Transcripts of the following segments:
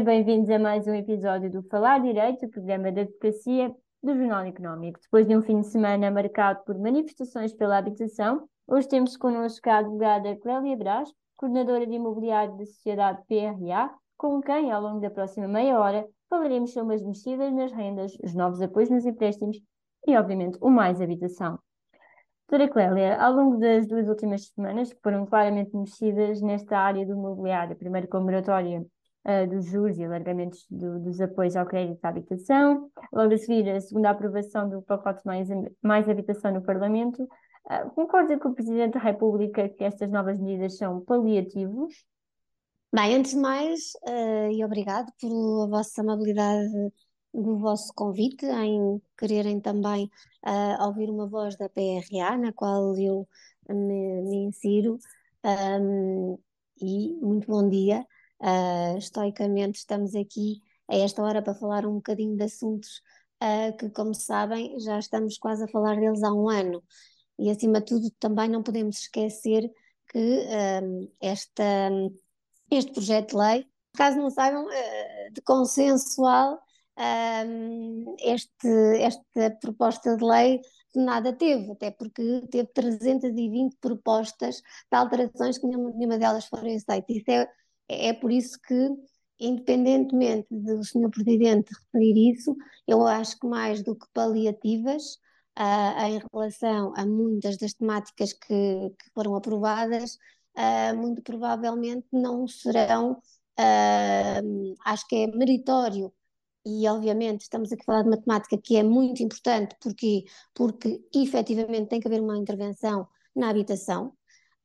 bem-vindos a mais um episódio do Falar Direito, o programa da advocacia do Jornal Económico. Depois de um fim de semana marcado por manifestações pela habitação, hoje temos connosco a advogada Clélia Brás, coordenadora de imobiliário da Sociedade PRA, com quem, ao longo da próxima meia hora, falaremos sobre as mexidas nas rendas, os novos apoios nos empréstimos e, obviamente, o mais habitação. Doutora Clélia, ao longo das duas últimas semanas, que foram claramente mexidas nesta área do imobiliário, primeiro com a moratória uh, dos juros e alargamentos do, dos apoios ao crédito à habitação, logo a seguir a segunda aprovação do pacote mais, mais habitação no Parlamento, uh, concorda com o Presidente da República que estas novas medidas são paliativos? Bem, antes de mais, uh, e obrigado pela vossa amabilidade do vosso convite, em quererem também uh, ouvir uma voz da PRA, na qual eu me, me insiro. Um, e muito bom dia. Uh, estoicamente, estamos aqui a esta hora para falar um bocadinho de assuntos uh, que, como sabem, já estamos quase a falar deles há um ano. E, acima de tudo, também não podemos esquecer que um, esta, este projeto de lei, caso não saibam, uh, de consensual este, esta proposta de lei nada teve, até porque teve 320 propostas de alterações que nenhuma, nenhuma delas foram aceitas. Isso é, é por isso que, independentemente do Sr. Presidente referir isso, eu acho que mais do que paliativas, uh, em relação a muitas das temáticas que, que foram aprovadas, uh, muito provavelmente não serão, uh, acho que é meritório e obviamente estamos aqui a falar de matemática que é muito importante porque, porque efetivamente tem que haver uma intervenção na habitação.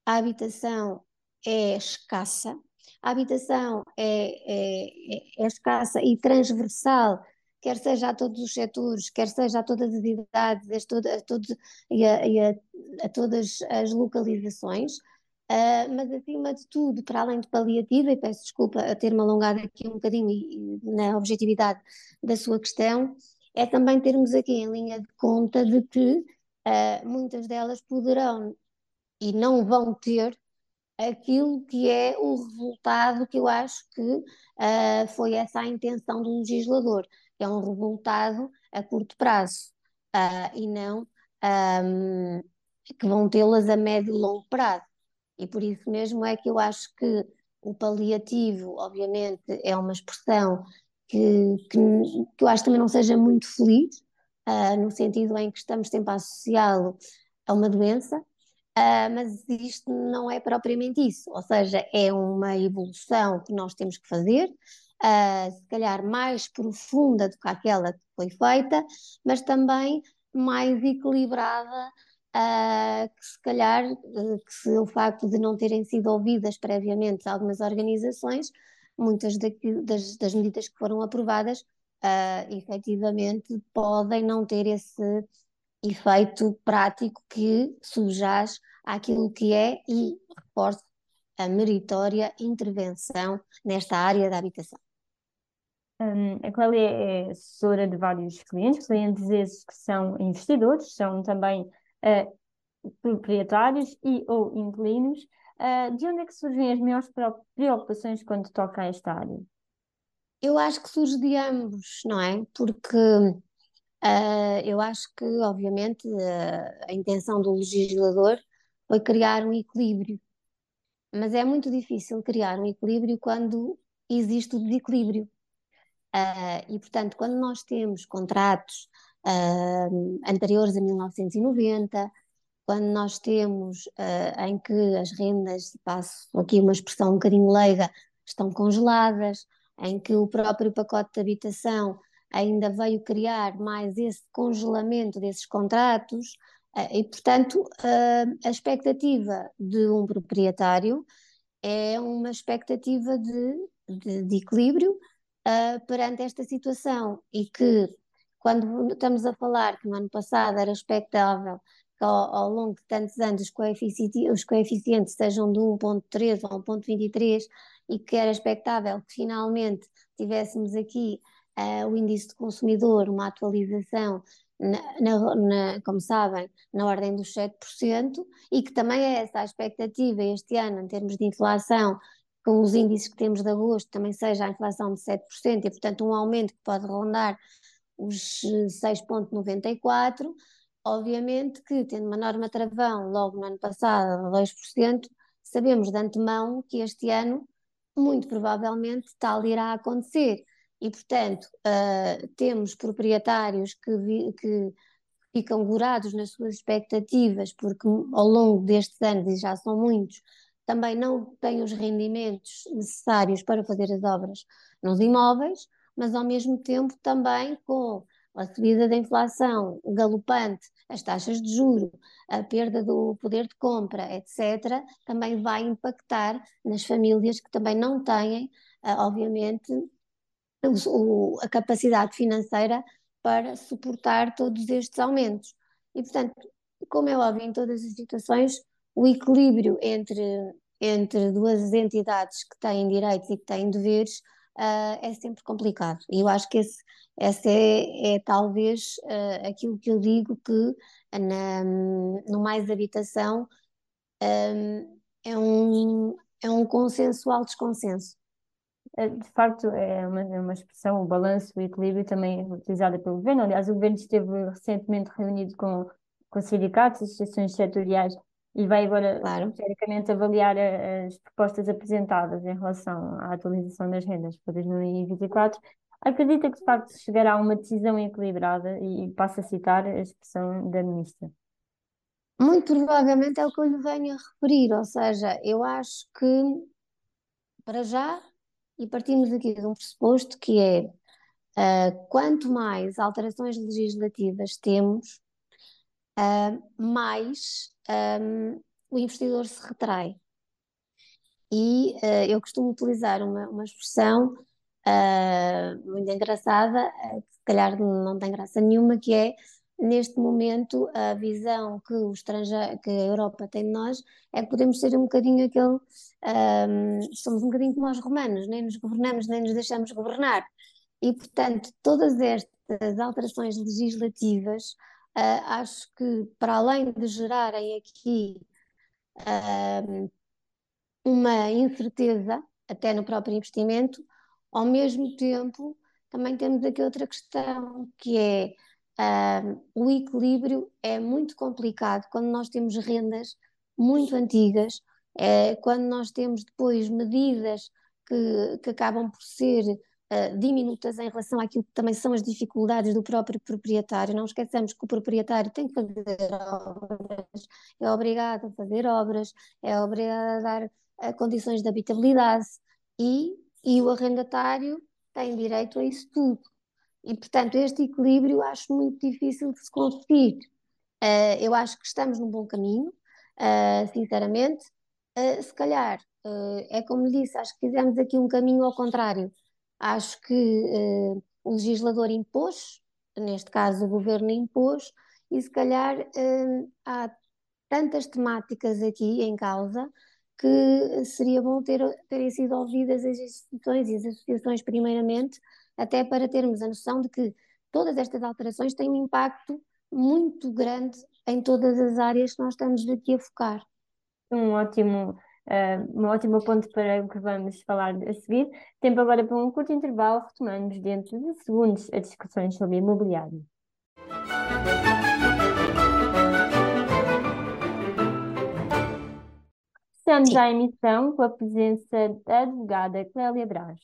A habitação é escassa, a habitação é, é, é, escassa e transversal, quer seja a todos os setores, quer seja a todas as idades, a, todos, a, todos, e a, e a, a todas as localizações. Uh, mas acima de tudo, para além de paliativa, e peço desculpa a ter-me alongado aqui um bocadinho na objetividade da sua questão, é também termos aqui em linha de conta de que uh, muitas delas poderão e não vão ter aquilo que é o resultado que eu acho que uh, foi essa a intenção do legislador, que é um resultado a curto prazo e não um, que vão tê-las a médio e longo prazo. E por isso mesmo é que eu acho que o paliativo, obviamente, é uma expressão que, que, que eu acho também não seja muito feliz, uh, no sentido em que estamos sempre a associá-lo a uma doença, uh, mas isto não é propriamente isso, ou seja, é uma evolução que nós temos que fazer, uh, se calhar mais profunda do que aquela que foi feita, mas também mais equilibrada uh, que se calhar, que se o facto de não terem sido ouvidas previamente algumas organizações, muitas daqui, das, das, medidas que foram aprovadas, uh, efetivamente podem não ter esse efeito prático que subjaz àquilo que é e reforça a meritória intervenção nesta área da habitação. Um, a Clélia é assessora de vários clientes, clientes esses que são investidores, são também uh, proprietários e ou inquilinos, uh, de onde é que surgem as maiores preocupações quando toca a esta área? Eu acho que surge de ambos, não é? Porque uh, eu acho que, obviamente, a intenção do legislador foi criar um equilíbrio. Mas é muito difícil criar um equilíbrio quando existe o desequilíbrio. Uh, e, portanto, quando nós temos contratos uh, anteriores a 1990, quando nós temos uh, em que as rendas, passo aqui uma expressão um bocadinho leiga, estão congeladas, em que o próprio pacote de habitação ainda veio criar mais esse congelamento desses contratos, uh, e portanto uh, a expectativa de um proprietário é uma expectativa de, de, de equilíbrio perante esta situação. E que quando estamos a falar que no ano passado era expectável que ao, ao longo de tantos anos os coeficientes, os coeficientes sejam de 1.3 ou 1.23 e que era expectável que finalmente tivéssemos aqui uh, o índice de consumidor, uma atualização na, na, na, como sabem, na ordem dos 7%, e que também é essa a expectativa este ano, em termos de inflação, com os índices que temos de agosto também seja a inflação de 7% e, portanto, um aumento que pode rondar os 6,94%. Obviamente que, tendo uma norma travão logo no ano passado, 2%, sabemos de antemão que este ano, muito provavelmente, tal irá acontecer. E, portanto, uh, temos proprietários que, vi, que ficam gorados nas suas expectativas, porque ao longo destes anos, e já são muitos, também não têm os rendimentos necessários para fazer as obras nos imóveis, mas ao mesmo tempo também com a subida da inflação galopante, as taxas de juro, a perda do poder de compra, etc., também vai impactar nas famílias que também não têm, ah, obviamente, a capacidade financeira para suportar todos estes aumentos. E, portanto, como é óbvio, em todas as situações, o equilíbrio entre, entre duas entidades que têm direitos e que têm deveres uh, é sempre complicado. E eu acho que esse, esse é, é talvez uh, aquilo que eu digo que na, no Mais Habitação um, é, um, é um consensual desconsenso. É, de facto, é uma, é uma expressão, o balanço, o equilíbrio também é utilizada pelo governo. Aliás, o governo esteve recentemente reunido com, com sindicatos, associações setoriais e vai agora, claro. teoricamente, avaliar as propostas apresentadas em relação à atualização das rendas para 2024. Acredita que, de facto, chegará a uma decisão equilibrada e, e passa a citar a expressão da ministra. Muito provavelmente é o que eu lhe venho a referir, ou seja, eu acho que, para já, e partimos aqui de um pressuposto que é uh, quanto mais alterações legislativas temos, uh, mais um, o investidor se retrai. E uh, eu costumo utilizar uma, uma expressão muito engraçada, que se calhar não tem graça nenhuma, que é neste momento a visão que, o que a Europa tem de nós é que podemos ser um bocadinho aquele, um, somos um bocadinho como os romanos, nem nos governamos, nem nos deixamos governar. E, portanto, todas estas alterações legislativas, uh, acho que para além de gerarem aqui uh, uma incerteza, até no próprio investimento, ao mesmo tempo também temos aqui outra questão, que é o equilíbrio é muito complicado quando nós temos rendas muito antigas, é, quando nós temos depois medidas que, que acabam por ser uh, diminutas em relação àquilo que também são as dificuldades do próprio proprietário. Não esqueçamos que o proprietário tem que fazer obras, é obrigado a fazer obras, é obrigado a dar uh, condições de habitabilidade e, e o arrendatário tem direito a isso tudo. E, portanto, este equilíbrio acho muito difícil de se conseguir. Uh, eu acho que estamos num bom caminho, uh, sinceramente. Uh, se calhar, é como disse, acho que fizemos aqui um caminho ao contrário. Acho que o legislador impôs, neste caso o governo impôs, e se calhar há tantas temáticas aqui em causa que seria bom ter, terem sido ouvidas as instituições e as associações primeiramente até para termos a noção de que todas estas alterações têm um impacto muito grande em todas as áreas que nós estamos aqui a focar. Um ótimo, uh, um ótimo ponto para o que vamos falar a seguir. Tempo agora para um curto intervalo, retomamos dentro de segundos as discussões sobre imobiliário. Estamos à emissão com a presença da advogada Clélia Braz.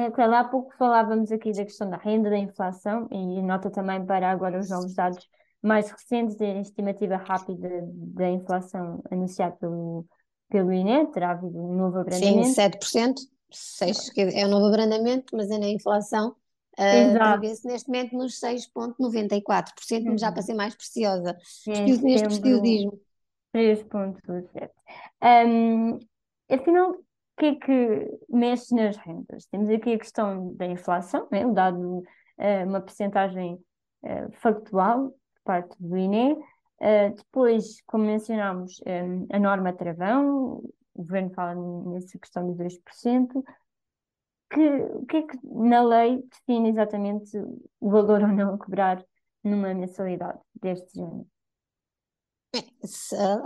É, claro, há pouco falávamos aqui da questão da renda, da inflação, e nota também para agora os novos dados mais recentes da estimativa rápida da inflação anunciada pelo, pelo INE, terá havido um novo abrandamento. Sim, 7%, 6, é um novo abrandamento, mas é na inflação Uh, Prevê-se neste momento nos 6,94%, uhum. já para ser mais preciosa. Neste preciosismo. 3,7%. Um, afinal, que é que mexe nas rendas? Temos aqui a questão da inflação, né? o dado, uh, uma percentagem uh, factual por parte do INE. Uh, depois, como mencionámos, a norma travão, o governo fala nessa questão dos 2%. Que, o que é que na lei define exatamente o valor ou não a cobrar numa mensalidade deste género?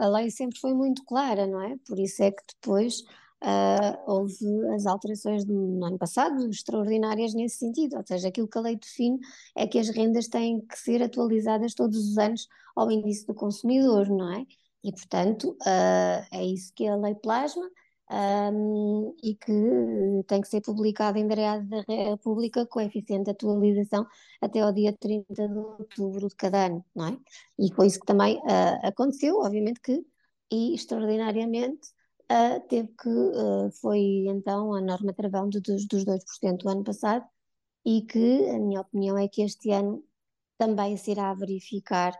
a lei sempre foi muito clara, não é? Por isso é que depois uh, houve as alterações no ano passado, extraordinárias nesse sentido, ou seja, aquilo que a lei define é que as rendas têm que ser atualizadas todos os anos ao índice do consumidor, não é? E, portanto, uh, é isso que a lei plasma um, e que tem que ser publicada em direto da República com eficiente atualização até ao dia 30 de outubro de cada ano, não é? E foi isso que também uh, aconteceu, obviamente que, e extraordinariamente, uh, teve que, uh, foi então a norma travão dos, dos 2% do ano passado, e que a minha opinião é que este ano também se irá verificar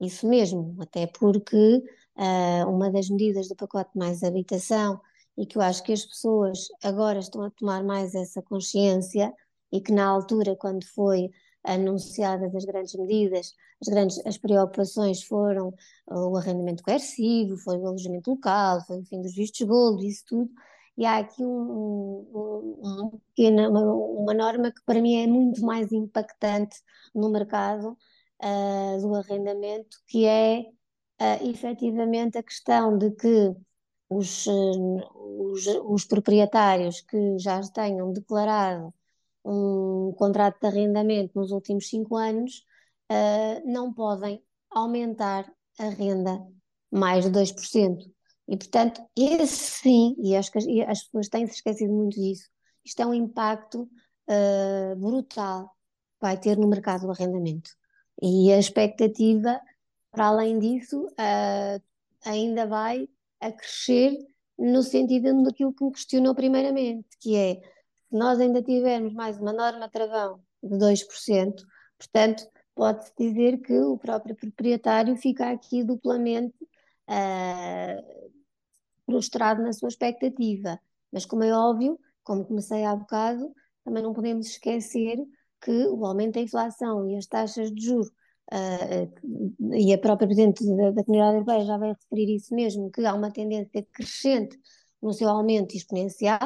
isso mesmo, até porque uh, uma das medidas do pacote mais habitação e que eu acho que as pessoas agora estão a tomar mais essa consciência e que na altura, quando foi anunciadas as grandes medidas, as grandes as preocupações foram o arrendamento coercivo, foi o alojamento local, foi o fim dos vistos gold, isso tudo. E há aqui um, um, um pequena, uma, uma, norma que para mim é muito mais impactante no mercado uh, do arrendamento, que é uh, efetivamente a questão de que os, os, os proprietários que já tenham declarado um contrato de arrendamento nos últimos cinco anos uh, não podem aumentar a renda mais de 2%. E, portanto, esse sim, e acho que as, as pessoas têm se esquecido muito disso, isto é um impacto uh, brutal que vai ter no mercado do arrendamento. E a expectativa, para além disso, uh, ainda vai a crescer no sentido daquilo que me questionou primeiramente, que é se nós ainda tivermos mais uma norma travão de 2%, portanto, pode-se dizer que o próprio proprietário fica aqui duplamente uh, frustrado na sua expectativa. Mas, como é óbvio, como comecei há bocado, também não podemos esquecer que o aumento da inflação e as taxas de juros uh, e a própria Presidente da, da Comunidade Europeia já vai referir isso mesmo, que há uma tendência crescente no seu aumento exponencial,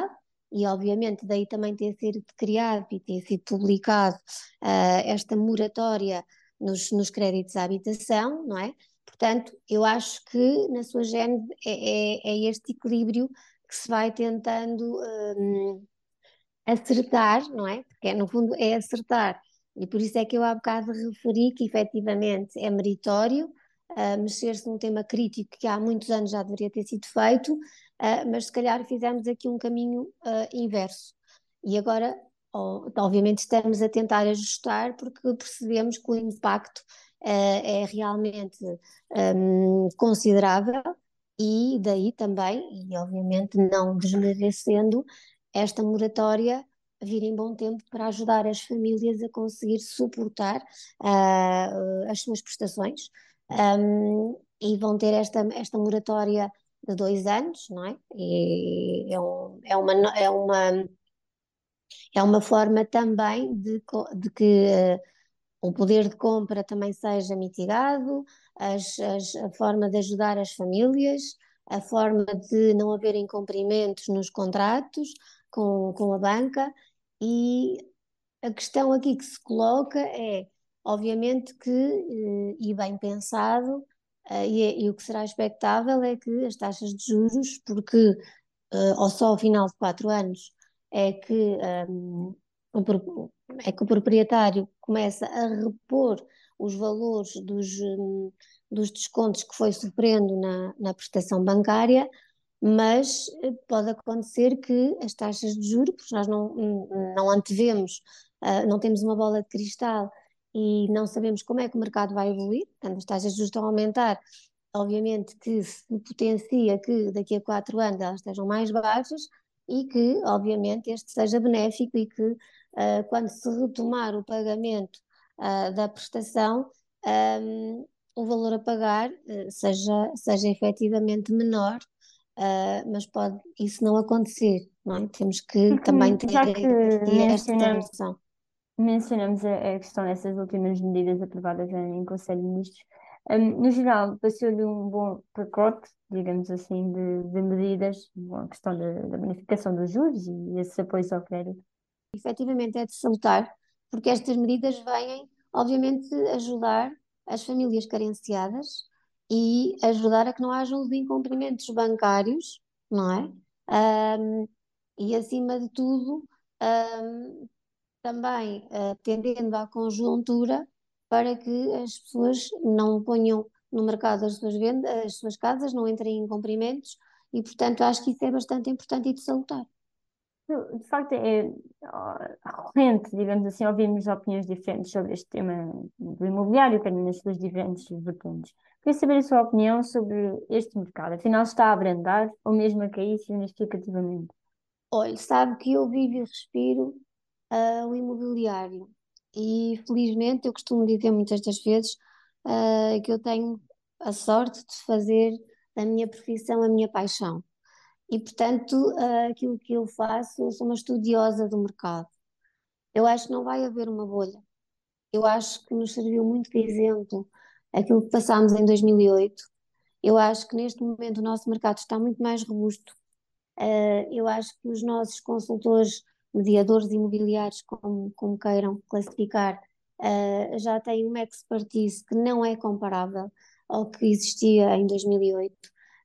e obviamente daí também ter sido criado e ter sido publicado uh, esta moratória nos, nos créditos à habitação, não é? Portanto, eu acho que na sua gênese é, é, é este equilíbrio que se vai tentando um, acertar, não é? Porque no fundo é acertar e por isso é que eu há bocado referi que efetivamente é meritório uh, mexer-se num tema crítico que há muitos anos já deveria ter sido feito, uh, mas se calhar fizemos aqui um caminho uh, inverso. E agora, oh, obviamente, estamos a tentar ajustar porque percebemos que o impacto é realmente um, considerável e daí também, e obviamente não desmerecendo, esta moratória vir em bom tempo para ajudar as famílias a conseguir suportar uh, as suas prestações um, e vão ter esta, esta moratória de dois anos, não é? E é, um, é, uma, é, uma, é uma forma também de, de que uh, o poder de compra também seja mitigado, as, as, a forma de ajudar as famílias, a forma de não haver incumprimentos nos contratos, com, com a banca e a questão aqui que se coloca é, obviamente que, eh, e bem pensado, e, é, e o que será expectável é que as taxas de juros, porque ou eh, só ao final de quatro anos é que, um, é que o proprietário começa a repor os valores dos, dos descontos que foi sofrendo na, na prestação bancária, mas pode acontecer que as taxas de juros, porque nós não, não antevemos, uh, não temos uma bola de cristal e não sabemos como é que o mercado vai evoluir, portanto as taxas de juros estão a aumentar, obviamente que se potencia que daqui a quatro anos elas estejam mais baixas e que, obviamente, este seja benéfico e que uh, quando se retomar o pagamento uh, da prestação, um, o valor a pagar seja, seja efetivamente menor uh, mas pode isso não acontecer, não é? Temos que Porque, também ter que esta noção. Mencionamos a, questão dessas últimas medidas aprovadas em, em Conselho de Ministros, um, no geral, passou-lhe um bom pacote, digamos assim, de, de medidas, a questão da, da bonificação dos juros e esse apoio ao crédito. Efetivamente é de salutar, porque estas medidas vêm, obviamente, ajudar as famílias carenciadas e ajudar a que não hajam os incumprimentos bancários, não é? Um, e, acima de tudo, um, também uh, tendendo à conjuntura para que as pessoas não ponham no mercado as suas vendas, as suas casas, não entrem em cumprimentos e, portanto, acho que isso é bastante importante e de salutar. De facto, é recorrente, digamos assim, ouvirmos opiniões diferentes sobre este tema do imobiliário, que é nas suas diferentes vertentes. Queria saber a sua opinião sobre este mercado. Afinal, está a abrandar ou mesmo a cair significativamente? Olha, sabe que eu vivo e respiro uh, o imobiliário e felizmente eu costumo dizer muitas das vezes uh, que eu tenho a sorte de fazer da minha profissão a minha paixão. E, portanto, uh, aquilo que eu faço, eu sou uma estudiosa do mercado. Eu acho que não vai haver uma bolha. Eu acho que nos serviu muito de exemplo aquilo que passámos em 2008. Eu acho que neste momento o nosso mercado está muito mais robusto. Uh, eu acho que os nossos consultores, mediadores imobiliários, como, como queiram classificar, uh, já têm uma expertise que não é comparável ao que existia em 2008.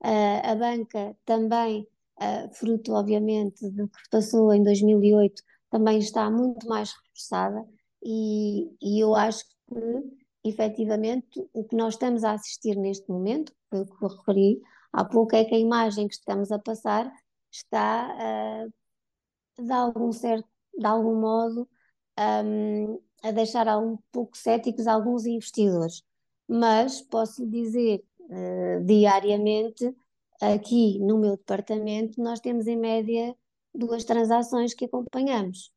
Uh, a banca também, uh, fruto obviamente do que passou em 2008, também está muito mais reforçada e, e eu acho que efetivamente o que nós estamos a assistir neste momento, foi o que referi há pouco, é que a imagem que estamos a passar está uh, de algum certo, de algum modo um, a deixar um pouco céticos alguns investidores mas posso dizer uh, diariamente, aqui no meu departamento, nós temos em média duas transações que acompanhamos.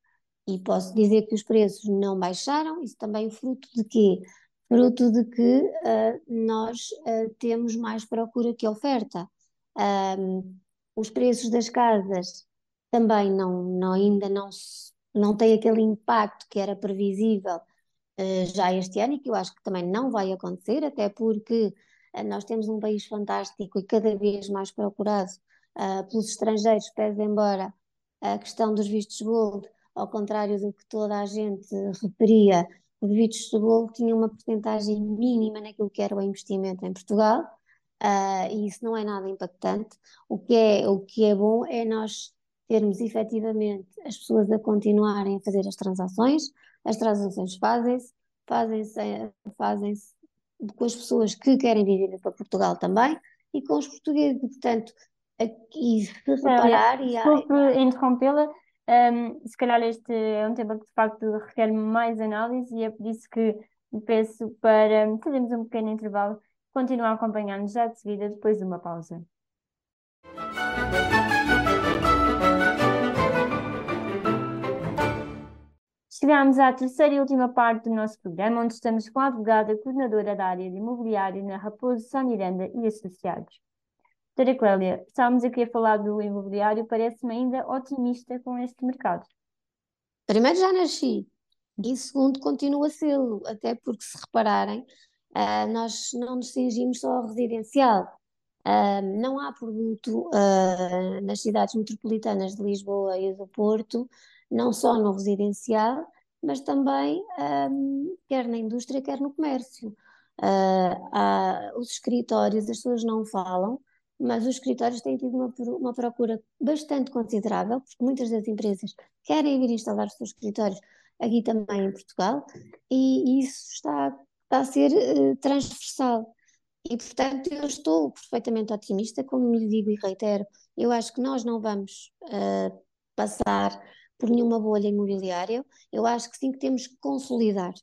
E posso dizer que os preços não baixaram, isso também fruto de quê? Fruto de que uh, nós uh, temos mais procura que oferta. Um, os preços das casas também não, não ainda não, não têm aquele impacto que era previsível uh, já este ano e que eu acho que também não vai acontecer, até porque uh, nós temos um país fantástico e cada vez mais procurado uh, pelos estrangeiros, pese embora a questão dos vistos gold, ao contrário do que toda a gente referia, os vistos gold tinham uma porcentagem mínima naquilo que era o investimento em Portugal, uh, e isso não é nada impactante. O que é, o que é bom é nós termos efetivamente as pessoas a continuarem a fazer as transações, as transações fazem-se, fazem-se fazem com as pessoas que querem viver para Portugal também e com os portugueses. Portanto, aqui se reparar. É, desculpe interrompê-la. Um, se calhar este é um tema que de facto requer mais análise e é por isso que peço para fazermos um pequeno intervalo, continuar a acompanhar-nos já de seguida depois de uma pausa. Chegamos à terceira e última parte do nosso programa, onde estamos com a advogada coordenadora da área de imobiliário na Raposo São Miranda e Associados. Doutora Clélia, estávamos aqui a falar do imobiliário, parece-me ainda otimista com este mercado. Primeiro já nasci e segundo continuo a sê-lo, até porque se repararem, uh, nós não nos cingimos só ao residencial. Uh, não há produto uh, nas cidades metropolitanas de Lisboa e do Porto não só no residencial, mas também um, quer na indústria, quer no comércio. Uh, há, os escritórios, as pessoas não falam, mas os escritórios têm tido uma, uma procura bastante considerável, porque muitas das empresas querem vir instalar os seus escritórios aqui também em Portugal, e, isso está, está a ser uh, transversal. E, portanto, eu estou perfeitamente otimista, como lhe digo e reitero, eu acho que nós não vamos uh, passar por nenhuma bolha imobiliária. Eu acho que sim que temos que consolidar.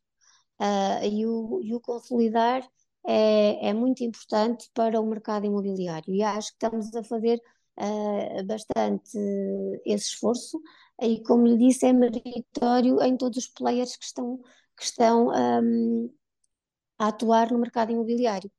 Uh, e, o, e o consolidar é, é muito importante para o mercado imobiliário. E acho que estamos a fazer uh, bastante esse esforço. E, como lhe disse, é meritório em todos os players que estão, que estão um, a atuar no mercado imobiliário.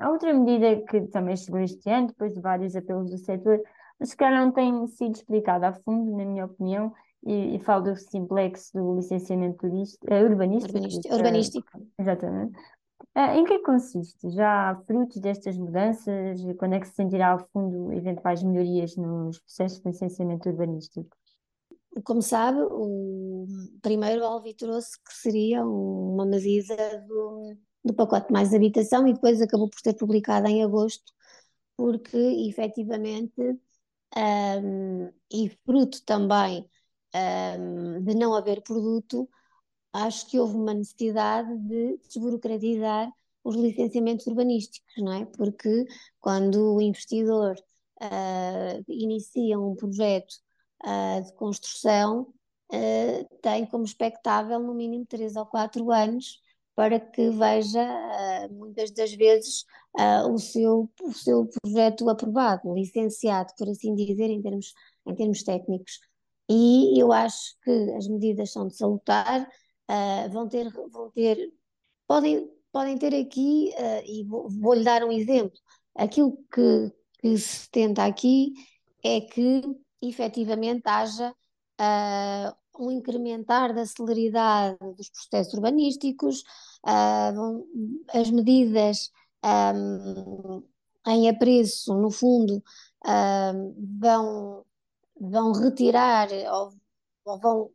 A outra medida que também chegou este ano, depois de vários apelos do setor, mas se calhar não tem sido explicado a fundo, na minha opinião, e, e falo do simplex do licenciamento turista, uh, urbanístico. Urbanístico. urbanístico. exatamente. Uh, em que consiste? Já há frutos destas mudanças? Quando é que se sentirá ao fundo eventuais melhorias nos processos de licenciamento urbanístico? Como sabe, o primeiro Alvi trouxe que seria uma medida do, do pacote mais habitação e depois acabou por ser publicada em agosto, porque efetivamente um, e fruto também um, de não haver produto, acho que houve uma necessidade de desburocratizar os licenciamentos urbanísticos, não é? Porque quando o investidor uh, inicia um projeto uh, de construção, uh, tem como expectável no mínimo 3 ou 4 anos para que veja, muitas das vezes, o, seu, o seu projeto aprovado, licenciado, por assim dizer, em termos, em termos técnicos. E eu acho que as medidas são de salutar, vão ter, vão ter podem, podem ter aqui, e vou-lhe vou dar um exemplo, aquilo que, que se tenta aqui é que efetivamente haja um incrementar da celeridade dos processos urbanísticos, uh, as medidas em apreço, no fundo, vão, vão retirar ou, ou vão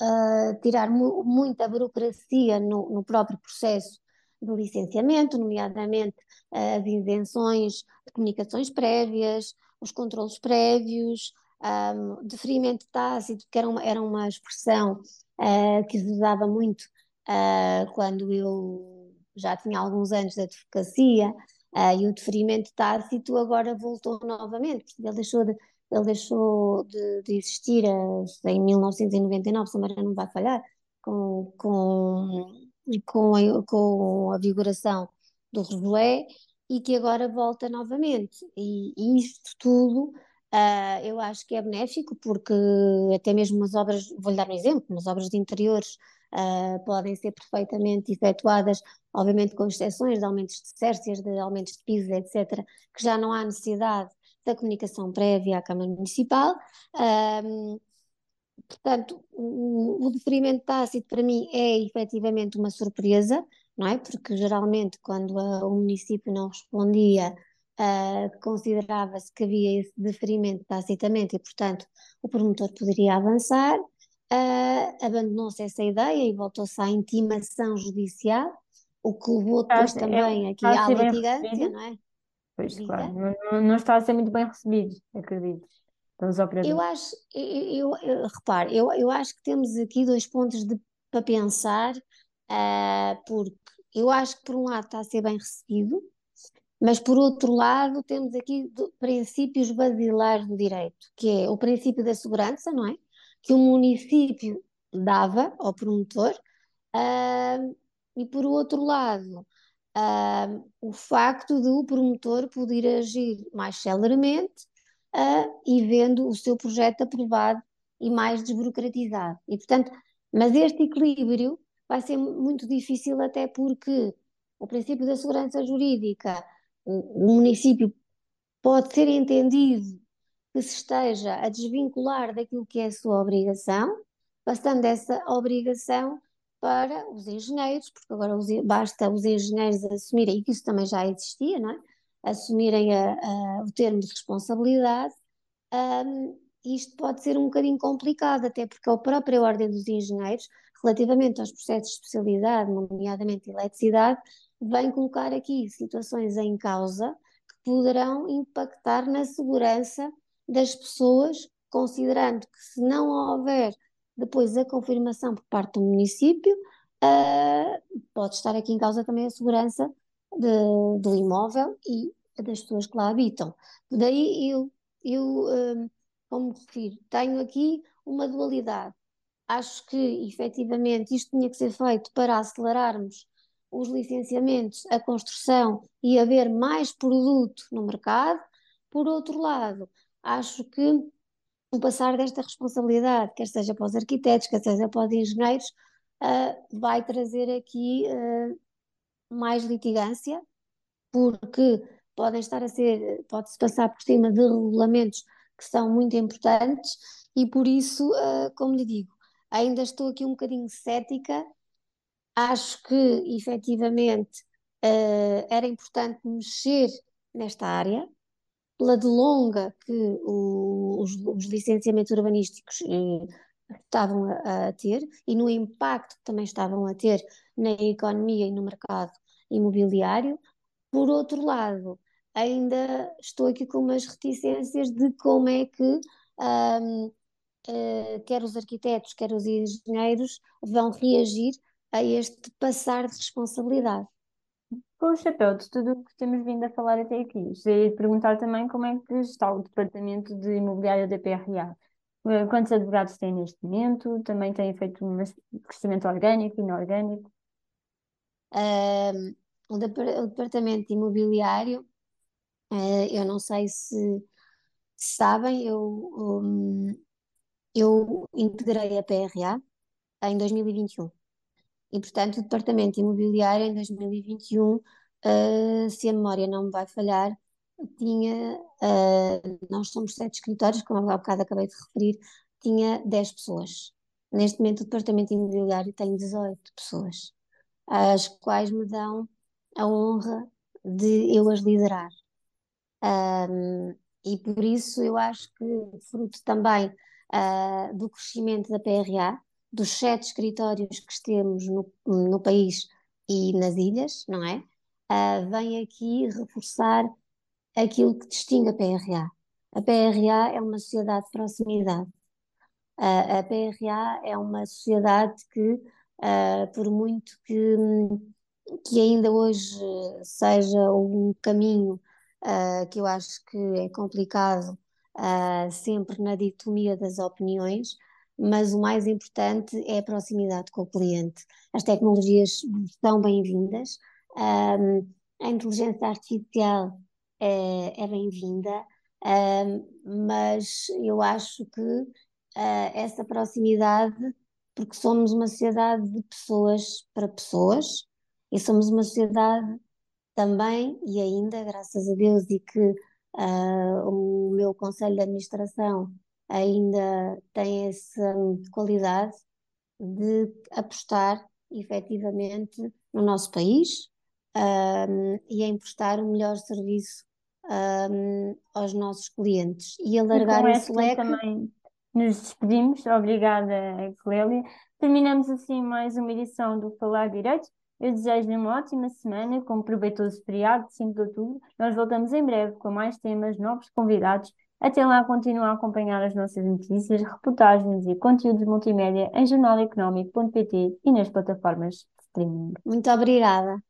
uh, tirar mu muita burocracia no, no, próprio processo do licenciamento, nomeadamente as isenções de comunicações prévias, os controlos prévios, um, deferimento tácito, que era uma, era uma expressão uh, que se usava muito uh, quando eu já tinha alguns anos de advocacia, uh, e o deferimento tácito agora voltou novamente, ele deixou de, ele deixou de, de existir em 1999, se a não vai falhar, com, com, com, a, com a vigoração do Revoé, e que agora volta novamente. E, e isto tudo uh, eu acho que é benéfico, porque até mesmo as obras, vou-lhe dar um exemplo, as obras de interiores uh, podem ser perfeitamente efetuadas, obviamente com exceções de aumentos de cércias, de aumentos de pisos, etc., que já não há necessidade da comunicação prévia à Câmara Municipal. Uh, portanto, o, o deferimento tácito para mim é efetivamente uma surpresa, não é? Porque geralmente quando a, o município não respondia, uh, considerava-se que havia esse deferimento tacitamente e, portanto, o promotor poderia avançar. Uh, Abandonou-se essa ideia e voltou-se à intimação judicial, o que levou depois também aqui à litigância, não é? Pois, claro, não, não, está a ser muito bem recebido, acredito. Eu acho, eu, eu, eu repare, eu, eu acho que temos aqui dois pontos de, para pensar uh, porque eu acho que por um lado está a ser bem recebido, mas por outro lado temos aqui princípios basilares do direito, que é o princípio da segurança, não é? Que o município dava ao promotor, uh, e por outro lado, uh, o facto de o promotor poder agir mais celeramente uh, e vendo o seu projeto aprovado e mais desburocratizado. E, portanto, mas este equilíbrio vai ser muito difícil, até porque o princípio da segurança jurídica, o, o município pode ser entendido que se esteja a desvincular daquilo que é a sua obrigação, passando essa obrigação para os engenheiros, porque agora os, basta os engenheiros assumirem, e que isso também já existia, não é? assumirem a, a, o termo de responsabilidade, um, isto pode ser um bocadinho complicado, até porque a própria Ordem dos Engenheiros relativamente aos processos de especialidade, nomeadamente eletricidade, vem colocar aqui situações em causa que poderão impactar na segurança das pessoas, considerando que se não houver depois a confirmação por parte do município, uh, pode estar aqui em causa também a segurança de, do imóvel e das pessoas que lá habitam. Daí eu, eu uh, como refiro, tenho aqui uma dualidade acho que efetivamente isto tinha que ser feito para acelerarmos os licenciamentos, a construção e haver mais produto no mercado. Por outro lado, acho que o passar desta responsabilidade, quer seja para os arquitetos, quer seja para os engenheiros, uh, vai trazer aqui uh, mais litigância, porque podem estar a ser, pode-se passar por cima de regulamentos que são muito importantes e por isso, uh, como lhe digo, ainda estou aqui um bocadinho cética. Acho que efetivamente uh, era importante mexer nesta área, pela de longa que o, os, os, licenciamentos urbanísticos uh, estavam a, a, ter e no impacto que também estavam a ter na economia e no mercado imobiliário. Por outro lado, ainda estou aqui com umas reticências de como é que um, uh, eh, quer os arquitetos, quer os engenheiros vão reagir a este passar de responsabilidade. Com o chapéu de tudo o que temos vindo a falar até aqui, gostaria de perguntar também como é que está o departamento de imobiliário da PRA. Eh, quantos advogados tem neste momento? Também tem feito um crescimento orgânico e inorgânico? Um, o, departamento imobiliário, uh, eu não sei se, sabem, eu, um, eu integrei a PRA em 2021. E, portanto, o departamento imobiliário em 2021, uh, eh, se a memória não me vai falhar, tinha, uh, nós somos sete escritórios, como há bocado acabei de referir, tinha 10 pessoas. Neste momento, o departamento imobiliário tem 18 pessoas, as quais me dão a honra de eu as liderar. Um, e por isso eu acho que, fruto também uh, do crescimento da PRA, dos sete escritórios que temos no, no país e nas ilhas, não é? Uh, vem aqui reforçar aquilo que distingue a PRA. A PRA é uma sociedade de proximidade. Uh, a PRA é uma sociedade que, uh, por muito que, que ainda hoje seja um caminho que eu acho que é complicado, sempre na dicotomia das opiniões, mas o mais importante é a proximidade com o cliente. As tecnologias são bem-vindas, a inteligência artificial é, é bem-vinda, mas eu acho que uh, essa proximidade, porque somos uma sociedade de pessoas para pessoas e somos uma sociedade também e ainda, graças a Deus, e que uh, o meu conselho de administração ainda tem essa qualidade de apostar efetivamente no nosso país um, e em prestar o melhor serviço um, aos nossos clientes e alargar e esse leque. Também nos despedimos. Obrigada, Clélia. Terminamos assim mais uma edição do Falar Direito. Eu desejo-lhe uma ótima semana, com um proveitoso feriado de 5 de outubro. Nós voltamos em breve com mais temas, novos convidados. Até lá, continue a acompanhar as nossas notícias, reportagens e conteúdos multimédia em jornaleconómico.pt e nas plataformas de streaming. Muito obrigada.